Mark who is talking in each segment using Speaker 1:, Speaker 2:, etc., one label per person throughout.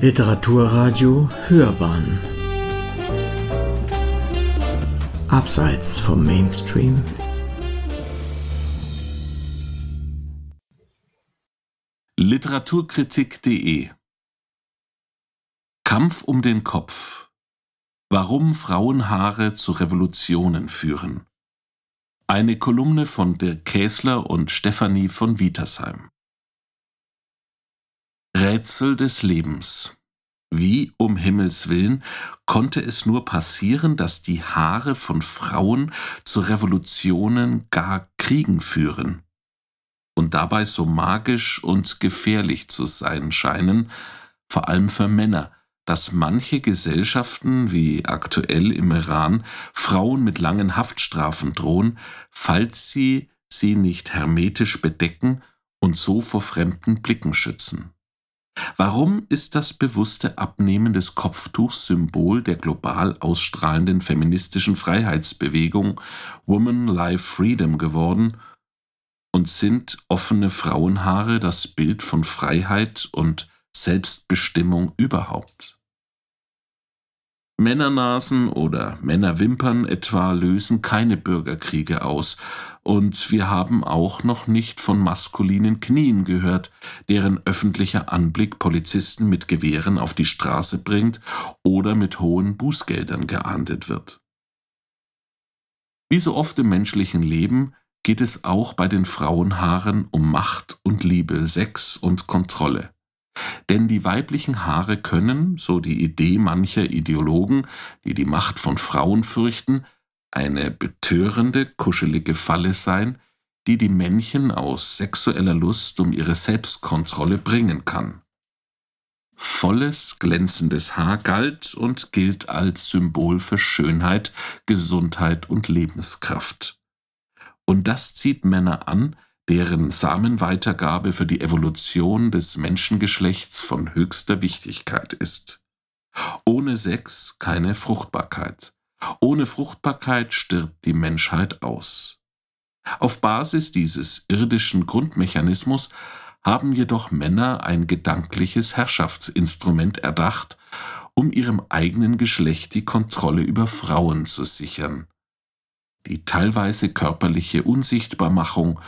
Speaker 1: Literaturradio Hörbahn. Abseits vom Mainstream.
Speaker 2: Literaturkritik.de Kampf um den Kopf. Warum Frauenhaare zu Revolutionen führen. Eine Kolumne von Dirk Käsler und Stefanie von Wietersheim. Rätsel des Lebens. Wie um Himmels willen konnte es nur passieren, dass die Haare von Frauen zu Revolutionen, gar Kriegen führen und dabei so magisch und gefährlich zu sein scheinen, vor allem für Männer, dass manche Gesellschaften, wie aktuell im Iran, Frauen mit langen Haftstrafen drohen, falls sie sie nicht hermetisch bedecken und so vor fremden Blicken schützen. Warum ist das bewusste Abnehmen des Kopftuchs Symbol der global ausstrahlenden feministischen Freiheitsbewegung Woman Life Freedom geworden und sind offene Frauenhaare das Bild von Freiheit und Selbstbestimmung überhaupt? Männernasen oder Männerwimpern etwa lösen keine Bürgerkriege aus, und wir haben auch noch nicht von maskulinen Knien gehört, deren öffentlicher Anblick Polizisten mit Gewehren auf die Straße bringt oder mit hohen Bußgeldern geahndet wird. Wie so oft im menschlichen Leben geht es auch bei den Frauenhaaren um Macht und Liebe, Sex und Kontrolle. Denn die weiblichen Haare können, so die Idee mancher Ideologen, die die Macht von Frauen fürchten, eine betörende, kuschelige Falle sein, die die Männchen aus sexueller Lust um ihre Selbstkontrolle bringen kann. Volles, glänzendes Haar galt und gilt als Symbol für Schönheit, Gesundheit und Lebenskraft. Und das zieht Männer an, deren Samenweitergabe für die Evolution des Menschengeschlechts von höchster Wichtigkeit ist. Ohne Sex keine Fruchtbarkeit. Ohne Fruchtbarkeit stirbt die Menschheit aus. Auf Basis dieses irdischen Grundmechanismus haben jedoch Männer ein gedankliches Herrschaftsinstrument erdacht, um ihrem eigenen Geschlecht die Kontrolle über Frauen zu sichern. Die teilweise körperliche Unsichtbarmachung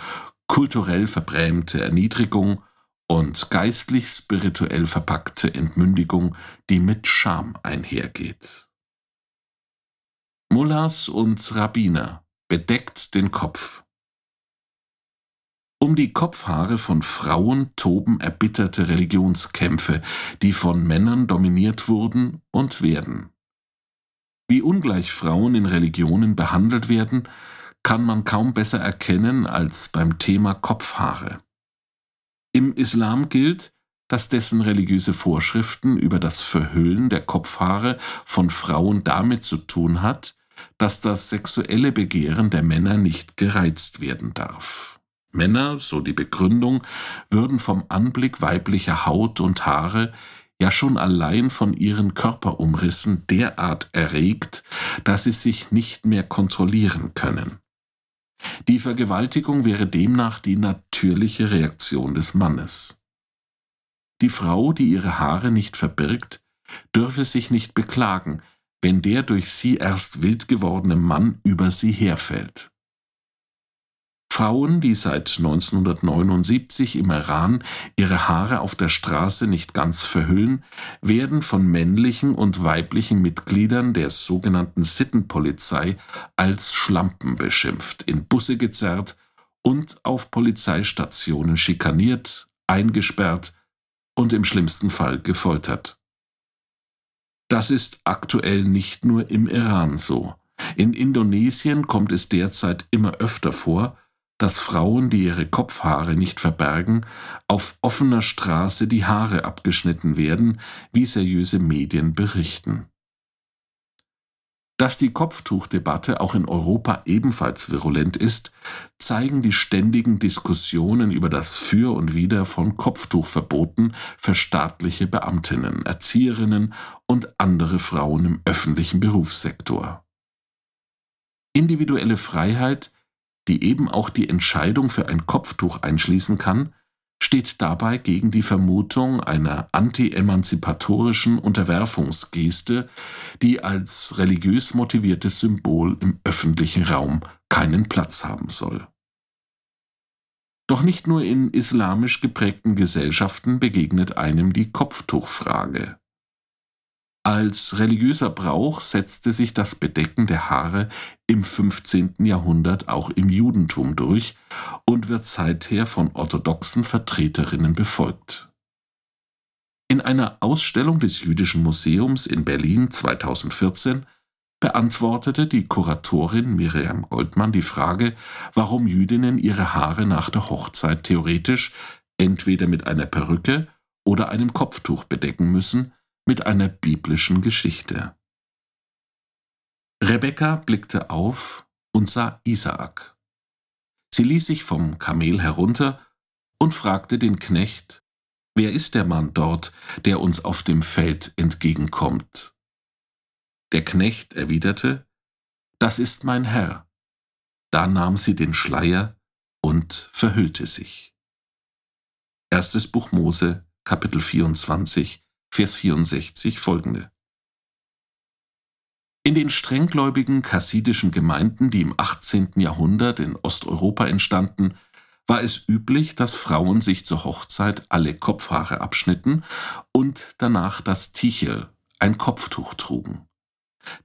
Speaker 2: kulturell verbrämte Erniedrigung und geistlich-spirituell verpackte Entmündigung, die mit Scham einhergeht. Mullahs und Rabbiner bedeckt den Kopf. Um die Kopfhaare von Frauen toben erbitterte Religionskämpfe, die von Männern dominiert wurden und werden. Wie ungleich Frauen in Religionen behandelt werden, kann man kaum besser erkennen als beim Thema Kopfhaare. Im Islam gilt, dass dessen religiöse Vorschriften über das Verhüllen der Kopfhaare von Frauen damit zu tun hat, dass das sexuelle Begehren der Männer nicht gereizt werden darf. Männer, so die Begründung, würden vom Anblick weiblicher Haut und Haare ja schon allein von ihren Körperumrissen derart erregt, dass sie sich nicht mehr kontrollieren können. Die Vergewaltigung wäre demnach die natürliche Reaktion des Mannes. Die Frau, die ihre Haare nicht verbirgt, dürfe sich nicht beklagen, wenn der durch sie erst wild gewordene Mann über sie herfällt. Frauen, die seit 1979 im Iran ihre Haare auf der Straße nicht ganz verhüllen, werden von männlichen und weiblichen Mitgliedern der sogenannten Sittenpolizei als Schlampen beschimpft, in Busse gezerrt und auf Polizeistationen schikaniert, eingesperrt und im schlimmsten Fall gefoltert. Das ist aktuell nicht nur im Iran so. In Indonesien kommt es derzeit immer öfter vor, dass Frauen, die ihre Kopfhaare nicht verbergen, auf offener Straße die Haare abgeschnitten werden, wie seriöse Medien berichten. Dass die Kopftuchdebatte auch in Europa ebenfalls virulent ist, zeigen die ständigen Diskussionen über das Für und Wider von Kopftuchverboten für staatliche Beamtinnen, Erzieherinnen und andere Frauen im öffentlichen Berufssektor. Individuelle Freiheit die eben auch die Entscheidung für ein Kopftuch einschließen kann, steht dabei gegen die Vermutung einer anti-emanzipatorischen Unterwerfungsgeste, die als religiös motiviertes Symbol im öffentlichen Raum keinen Platz haben soll. Doch nicht nur in islamisch geprägten Gesellschaften begegnet einem die Kopftuchfrage. Als religiöser Brauch setzte sich das Bedecken der Haare im 15. Jahrhundert auch im Judentum durch und wird seither von orthodoxen Vertreterinnen befolgt. In einer Ausstellung des Jüdischen Museums in Berlin 2014 beantwortete die Kuratorin Miriam Goldmann die Frage, warum Jüdinnen ihre Haare nach der Hochzeit theoretisch entweder mit einer Perücke oder einem Kopftuch bedecken müssen, mit einer biblischen Geschichte. Rebekka blickte auf und sah Isaak. Sie ließ sich vom Kamel herunter und fragte den Knecht, Wer ist der Mann dort, der uns auf dem Feld entgegenkommt? Der Knecht erwiderte, Das ist mein Herr. Da nahm sie den Schleier und verhüllte sich. Erstes Buch Mose, Kapitel 24, Vers 64 folgende. In den strenggläubigen kassidischen Gemeinden, die im 18. Jahrhundert in Osteuropa entstanden, war es üblich, dass Frauen sich zur Hochzeit alle Kopfhaare abschnitten und danach das Tichel, ein Kopftuch trugen.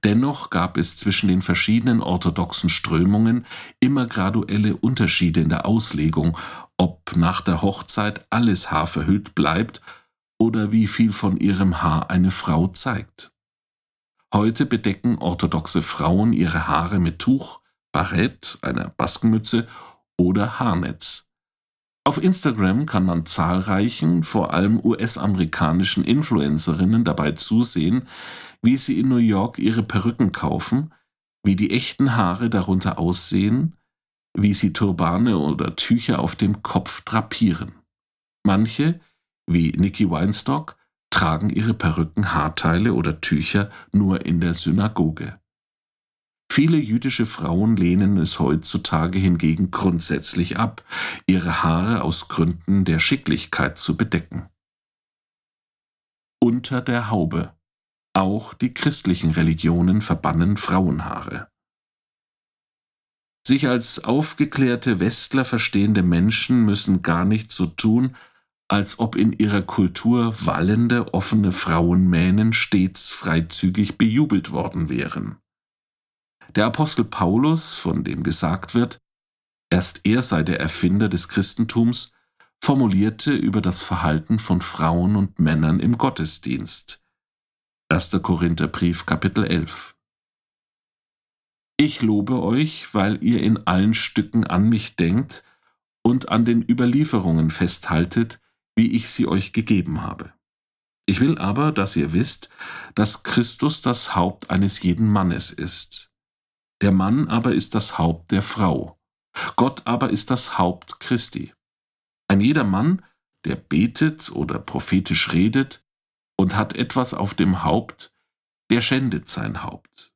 Speaker 2: Dennoch gab es zwischen den verschiedenen orthodoxen Strömungen immer graduelle Unterschiede in der Auslegung, ob nach der Hochzeit alles Haar verhüllt bleibt oder wie viel von ihrem Haar eine Frau zeigt. Heute bedecken orthodoxe Frauen ihre Haare mit Tuch, Barett, einer Baskenmütze oder Haarnetz. Auf Instagram kann man zahlreichen, vor allem US-amerikanischen Influencerinnen dabei zusehen, wie sie in New York ihre Perücken kaufen, wie die echten Haare darunter aussehen, wie sie Turbane oder Tücher auf dem Kopf drapieren. Manche wie Nikki Weinstock tragen ihre Perücken, Haarteile oder Tücher nur in der Synagoge. Viele jüdische Frauen lehnen es heutzutage hingegen grundsätzlich ab, ihre Haare aus Gründen der Schicklichkeit zu bedecken. Unter der Haube. Auch die christlichen Religionen verbannen Frauenhaare. Sich als aufgeklärte Westler verstehende Menschen müssen gar nicht so tun, als ob in ihrer Kultur wallende, offene Frauenmähnen stets freizügig bejubelt worden wären. Der Apostel Paulus, von dem gesagt wird, erst er sei der Erfinder des Christentums, formulierte über das Verhalten von Frauen und Männern im Gottesdienst. 1. Korintherbrief Kapitel 11 Ich lobe euch, weil ihr in allen Stücken an mich denkt und an den Überlieferungen festhaltet, wie ich sie euch gegeben habe. Ich will aber, dass ihr wisst, dass Christus das Haupt eines jeden Mannes ist. Der Mann aber ist das Haupt der Frau. Gott aber ist das Haupt Christi. Ein jeder Mann, der betet oder prophetisch redet und hat etwas auf dem Haupt, der schändet sein Haupt.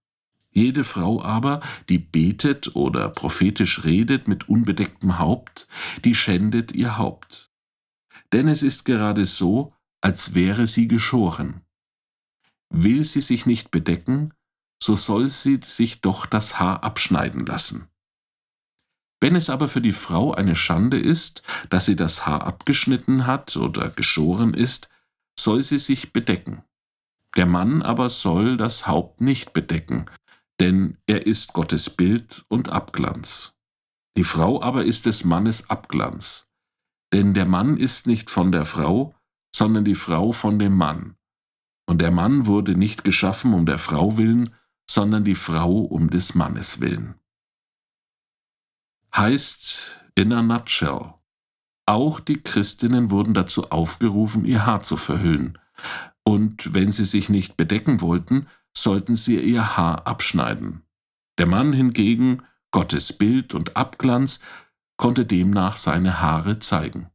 Speaker 2: Jede Frau aber, die betet oder prophetisch redet mit unbedecktem Haupt, die schändet ihr Haupt denn es ist gerade so, als wäre sie geschoren. Will sie sich nicht bedecken, so soll sie sich doch das Haar abschneiden lassen. Wenn es aber für die Frau eine Schande ist, dass sie das Haar abgeschnitten hat oder geschoren ist, soll sie sich bedecken. Der Mann aber soll das Haupt nicht bedecken, denn er ist Gottes Bild und Abglanz. Die Frau aber ist des Mannes Abglanz. Denn der Mann ist nicht von der Frau, sondern die Frau von dem Mann. Und der Mann wurde nicht geschaffen um der Frau willen, sondern die Frau um des Mannes willen. Heißt in a nutshell, auch die Christinnen wurden dazu aufgerufen, ihr Haar zu verhüllen, und wenn sie sich nicht bedecken wollten, sollten sie ihr Haar abschneiden. Der Mann hingegen, Gottes Bild und Abglanz, konnte demnach seine Haare zeigen.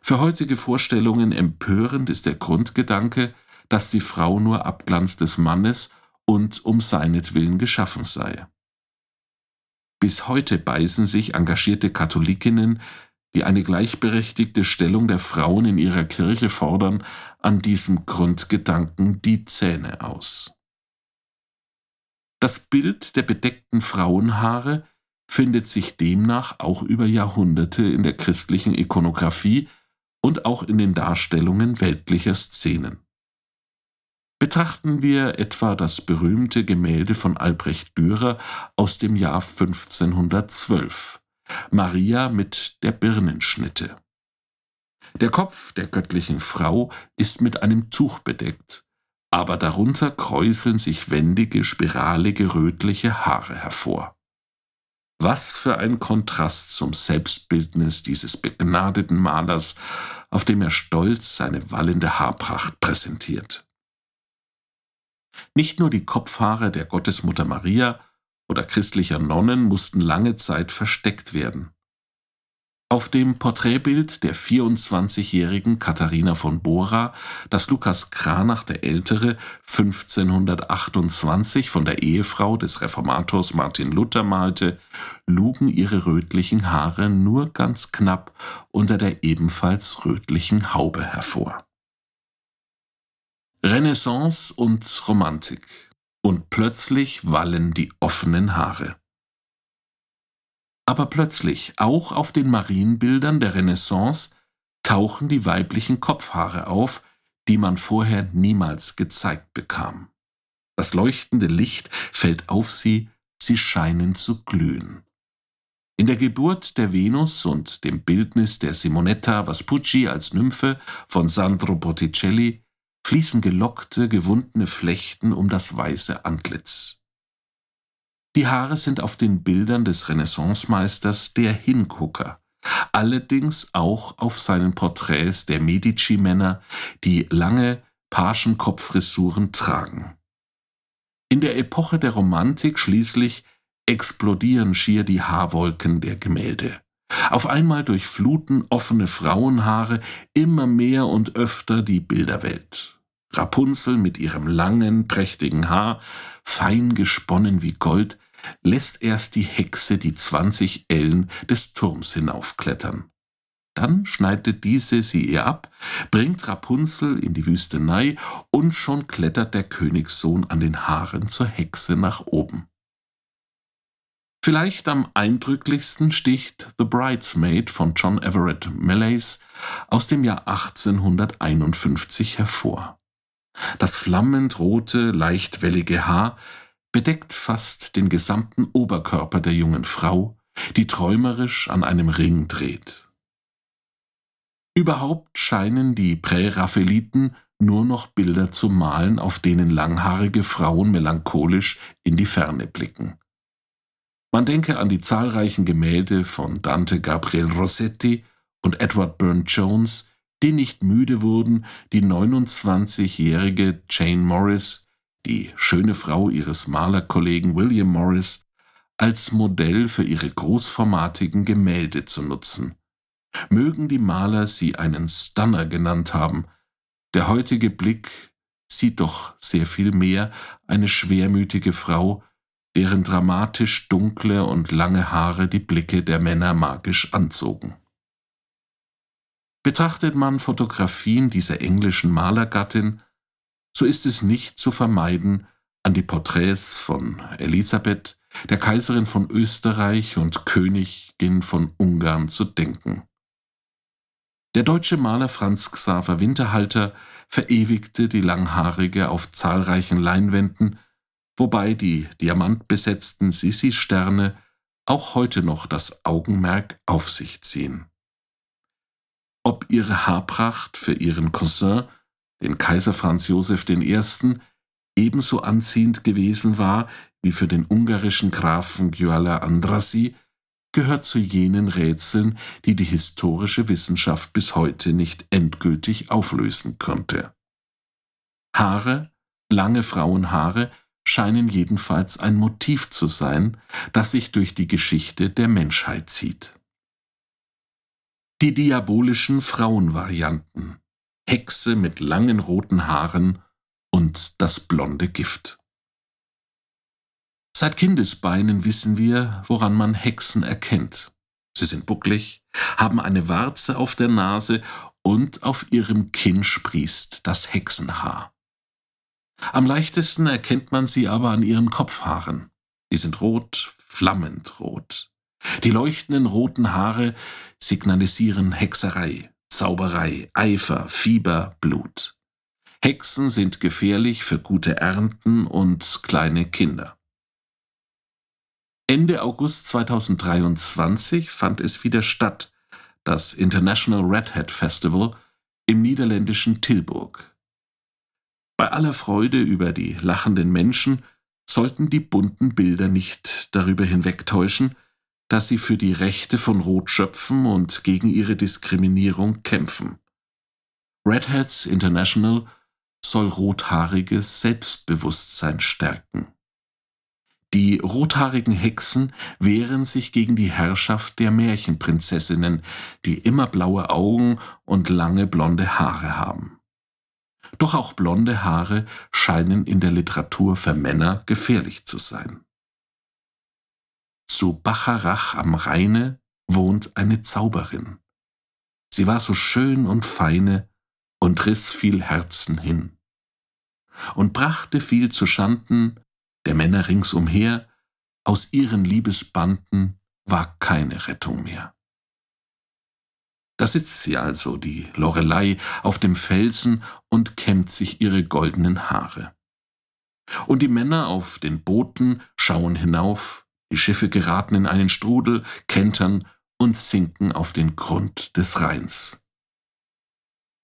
Speaker 2: Für heutige Vorstellungen empörend ist der Grundgedanke, dass die Frau nur Abglanz des Mannes und um seinetwillen geschaffen sei. Bis heute beißen sich engagierte Katholikinnen die eine gleichberechtigte Stellung der Frauen in ihrer Kirche fordern, an diesem Grundgedanken die Zähne aus. Das Bild der bedeckten Frauenhaare findet sich demnach auch über Jahrhunderte in der christlichen Ikonographie und auch in den Darstellungen weltlicher Szenen. Betrachten wir etwa das berühmte Gemälde von Albrecht Dürer aus dem Jahr 1512, Maria mit der Birnenschnitte. Der Kopf der göttlichen Frau ist mit einem Tuch bedeckt, aber darunter kräuseln sich wendige, spiralige, rötliche Haare hervor. Was für ein Kontrast zum Selbstbildnis dieses begnadeten Malers, auf dem er stolz seine wallende Haarpracht präsentiert. Nicht nur die Kopfhaare der Gottesmutter Maria oder christlicher Nonnen mussten lange Zeit versteckt werden. Auf dem Porträtbild der 24-jährigen Katharina von Bora, das Lukas Kranach der Ältere 1528 von der Ehefrau des Reformators Martin Luther malte, lugen ihre rötlichen Haare nur ganz knapp unter der ebenfalls rötlichen Haube hervor. Renaissance und Romantik. Und plötzlich wallen die offenen Haare. Aber plötzlich, auch auf den Marienbildern der Renaissance, tauchen die weiblichen Kopfhaare auf, die man vorher niemals gezeigt bekam. Das leuchtende Licht fällt auf sie, sie scheinen zu glühen. In der Geburt der Venus und dem Bildnis der Simonetta Vespucci als Nymphe von Sandro Botticelli fließen gelockte, gewundene Flechten um das weiße Antlitz. Die Haare sind auf den Bildern des Renaissancemeisters der Hingucker, allerdings auch auf seinen Porträts der Medici-Männer, die lange Pagenkopffrisuren tragen. In der Epoche der Romantik schließlich explodieren schier die Haarwolken der Gemälde. Auf einmal durchfluten offene Frauenhaare immer mehr und öfter die Bilderwelt. Rapunzel mit ihrem langen, prächtigen Haar, fein gesponnen wie Gold, lässt erst die Hexe die zwanzig Ellen des Turms hinaufklettern. Dann schneidet diese sie ihr ab, bringt Rapunzel in die Wüstenei und schon klettert der Königssohn an den Haaren zur Hexe nach oben. Vielleicht am eindrücklichsten sticht The Bridesmaid von John Everett Malays aus dem Jahr 1851 hervor. Das flammend rote, leicht wellige Haar bedeckt fast den gesamten Oberkörper der jungen Frau, die träumerisch an einem Ring dreht. Überhaupt scheinen die Präraphaeliten nur noch Bilder zu malen, auf denen langhaarige Frauen melancholisch in die Ferne blicken. Man denke an die zahlreichen Gemälde von Dante Gabriel Rossetti und Edward Burne Jones, die nicht müde wurden, die 29-jährige Jane Morris die schöne Frau ihres Malerkollegen William Morris, als Modell für ihre großformatigen Gemälde zu nutzen. Mögen die Maler sie einen Stunner genannt haben, der heutige Blick sieht doch sehr viel mehr eine schwermütige Frau, deren dramatisch dunkle und lange Haare die Blicke der Männer magisch anzogen. Betrachtet man Fotografien dieser englischen Malergattin, so ist es nicht zu vermeiden, an die Porträts von Elisabeth, der Kaiserin von Österreich und Königin von Ungarn zu denken. Der deutsche Maler Franz Xaver Winterhalter verewigte die Langhaarige auf zahlreichen Leinwänden, wobei die diamantbesetzten Sissi-Sterne auch heute noch das Augenmerk auf sich ziehen. Ob ihre Haarpracht für ihren Cousin den Kaiser Franz Josef I., ebenso anziehend gewesen war wie für den ungarischen Grafen Gyula Andrassy, gehört zu jenen Rätseln, die die historische Wissenschaft bis heute nicht endgültig auflösen konnte. Haare, lange Frauenhaare, scheinen jedenfalls ein Motiv zu sein, das sich durch die Geschichte der Menschheit zieht. Die diabolischen Frauenvarianten Hexe mit langen roten Haaren und das blonde Gift. Seit Kindesbeinen wissen wir, woran man Hexen erkennt. Sie sind bucklig, haben eine Warze auf der Nase und auf ihrem Kinn sprießt das Hexenhaar. Am leichtesten erkennt man sie aber an ihren Kopfhaaren. Die sind rot, flammend rot. Die leuchtenden roten Haare signalisieren Hexerei, Zauberei, Eifer, Fieber, Blut. Hexen sind gefährlich für gute Ernten und kleine Kinder. Ende August 2023 fand es wieder statt, das International Red Hat Festival im niederländischen Tilburg. Bei aller Freude über die lachenden Menschen sollten die bunten Bilder nicht darüber hinwegtäuschen, dass sie für die Rechte von Rot schöpfen und gegen ihre Diskriminierung kämpfen. Red Hats International soll rothaariges Selbstbewusstsein stärken. Die rothaarigen Hexen wehren sich gegen die Herrschaft der Märchenprinzessinnen, die immer blaue Augen und lange blonde Haare haben. Doch auch blonde Haare scheinen in der Literatur für Männer gefährlich zu sein. Zu Bacharach am Rheine wohnt eine Zauberin. Sie war so schön und feine und riss viel Herzen hin und brachte viel zu Schanden der Männer ringsumher, aus ihren Liebesbanden war keine Rettung mehr. Da sitzt sie also, die Lorelei, auf dem Felsen und kämmt sich ihre goldenen Haare. Und die Männer auf den Booten schauen hinauf, die Schiffe geraten in einen Strudel, kentern und sinken auf den Grund des Rheins.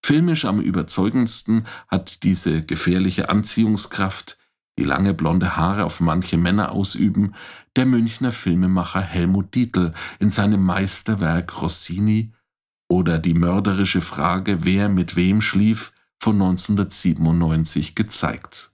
Speaker 2: Filmisch am überzeugendsten hat diese gefährliche Anziehungskraft die lange blonde Haare auf manche Männer ausüben, der Münchner Filmemacher Helmut Dietl in seinem Meisterwerk Rossini oder die mörderische Frage, wer mit wem schlief, von 1997 gezeigt.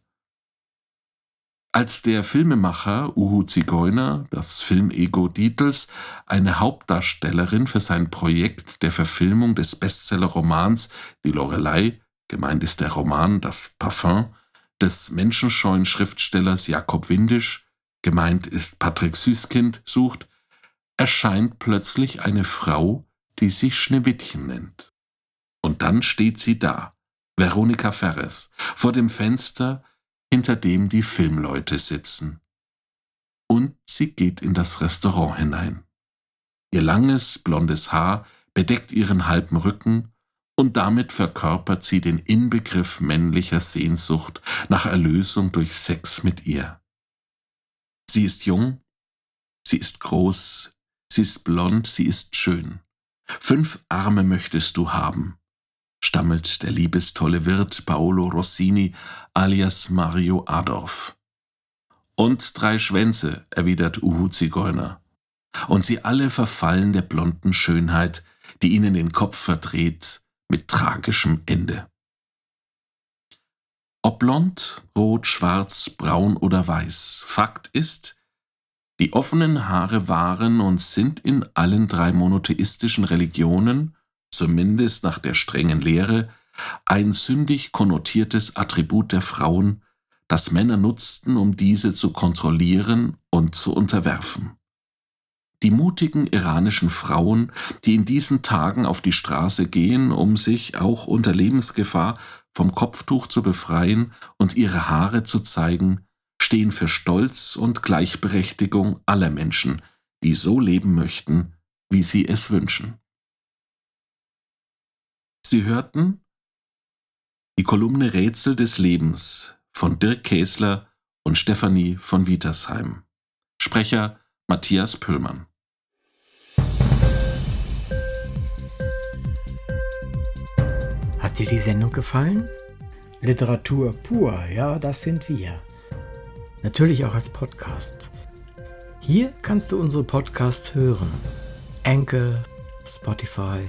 Speaker 2: Als der Filmemacher Uhu Zigeuner, das Filmego Dietls, eine Hauptdarstellerin für sein Projekt der Verfilmung des Bestsellerromans Die Lorelei, gemeint ist der Roman Das Parfum, des menschenscheuen Schriftstellers Jakob Windisch, gemeint ist Patrick Süßkind, sucht, erscheint plötzlich eine Frau, die sich Schneewittchen nennt. Und dann steht sie da, Veronika Ferres, vor dem Fenster, hinter dem die Filmleute sitzen. Und sie geht in das Restaurant hinein. Ihr langes, blondes Haar bedeckt ihren halben Rücken und damit verkörpert sie den Inbegriff männlicher Sehnsucht nach Erlösung durch Sex mit ihr. Sie ist jung, sie ist groß, sie ist blond, sie ist schön. Fünf Arme möchtest du haben, stammelt der liebestolle Wirt Paolo Rossini alias Mario Adorf. Und drei Schwänze, erwidert Uhu Zigeuner. Und sie alle verfallen der blonden Schönheit, die ihnen den Kopf verdreht, mit tragischem Ende. Ob blond, rot, schwarz, braun oder weiß, Fakt ist, die offenen Haare waren und sind in allen drei monotheistischen Religionen, zumindest nach der strengen Lehre, ein sündig konnotiertes Attribut der Frauen, das Männer nutzten, um diese zu kontrollieren und zu unterwerfen. Die mutigen iranischen Frauen, die in diesen Tagen auf die Straße gehen, um sich auch unter Lebensgefahr vom Kopftuch zu befreien und ihre Haare zu zeigen, stehen für Stolz und Gleichberechtigung aller Menschen, die so leben möchten, wie sie es wünschen. Sie hörten die Kolumne Rätsel des Lebens von Dirk Käsler und Stefanie von Wietersheim. Sprecher Matthias Pöllmann.
Speaker 3: Hat dir die Sendung gefallen? Literatur pur, ja, das sind wir. Natürlich auch als Podcast. Hier kannst du unsere Podcasts hören. Anchor, Spotify,